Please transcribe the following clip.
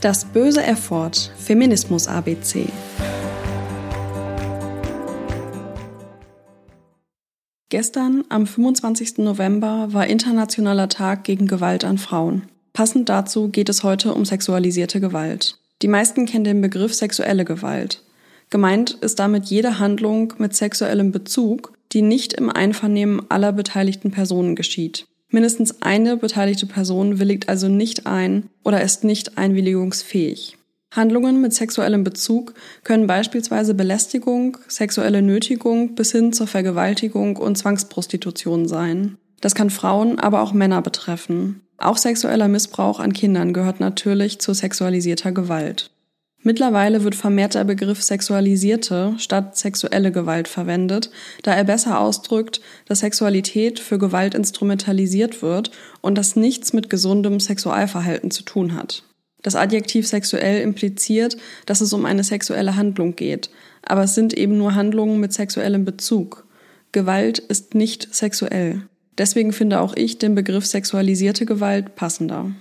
Das böse Erford Feminismus ABC. Gestern, am 25. November, war Internationaler Tag gegen Gewalt an Frauen. Passend dazu geht es heute um sexualisierte Gewalt. Die meisten kennen den Begriff sexuelle Gewalt. Gemeint ist damit jede Handlung mit sexuellem Bezug, die nicht im Einvernehmen aller beteiligten Personen geschieht. Mindestens eine beteiligte Person willigt also nicht ein oder ist nicht einwilligungsfähig. Handlungen mit sexuellem Bezug können beispielsweise Belästigung, sexuelle Nötigung bis hin zur Vergewaltigung und Zwangsprostitution sein. Das kann Frauen, aber auch Männer betreffen. Auch sexueller Missbrauch an Kindern gehört natürlich zu sexualisierter Gewalt. Mittlerweile wird vermehrt der Begriff sexualisierte statt sexuelle Gewalt verwendet, da er besser ausdrückt, dass Sexualität für Gewalt instrumentalisiert wird und das nichts mit gesundem Sexualverhalten zu tun hat. Das Adjektiv sexuell impliziert, dass es um eine sexuelle Handlung geht, aber es sind eben nur Handlungen mit sexuellem Bezug. Gewalt ist nicht sexuell. Deswegen finde auch ich den Begriff sexualisierte Gewalt passender.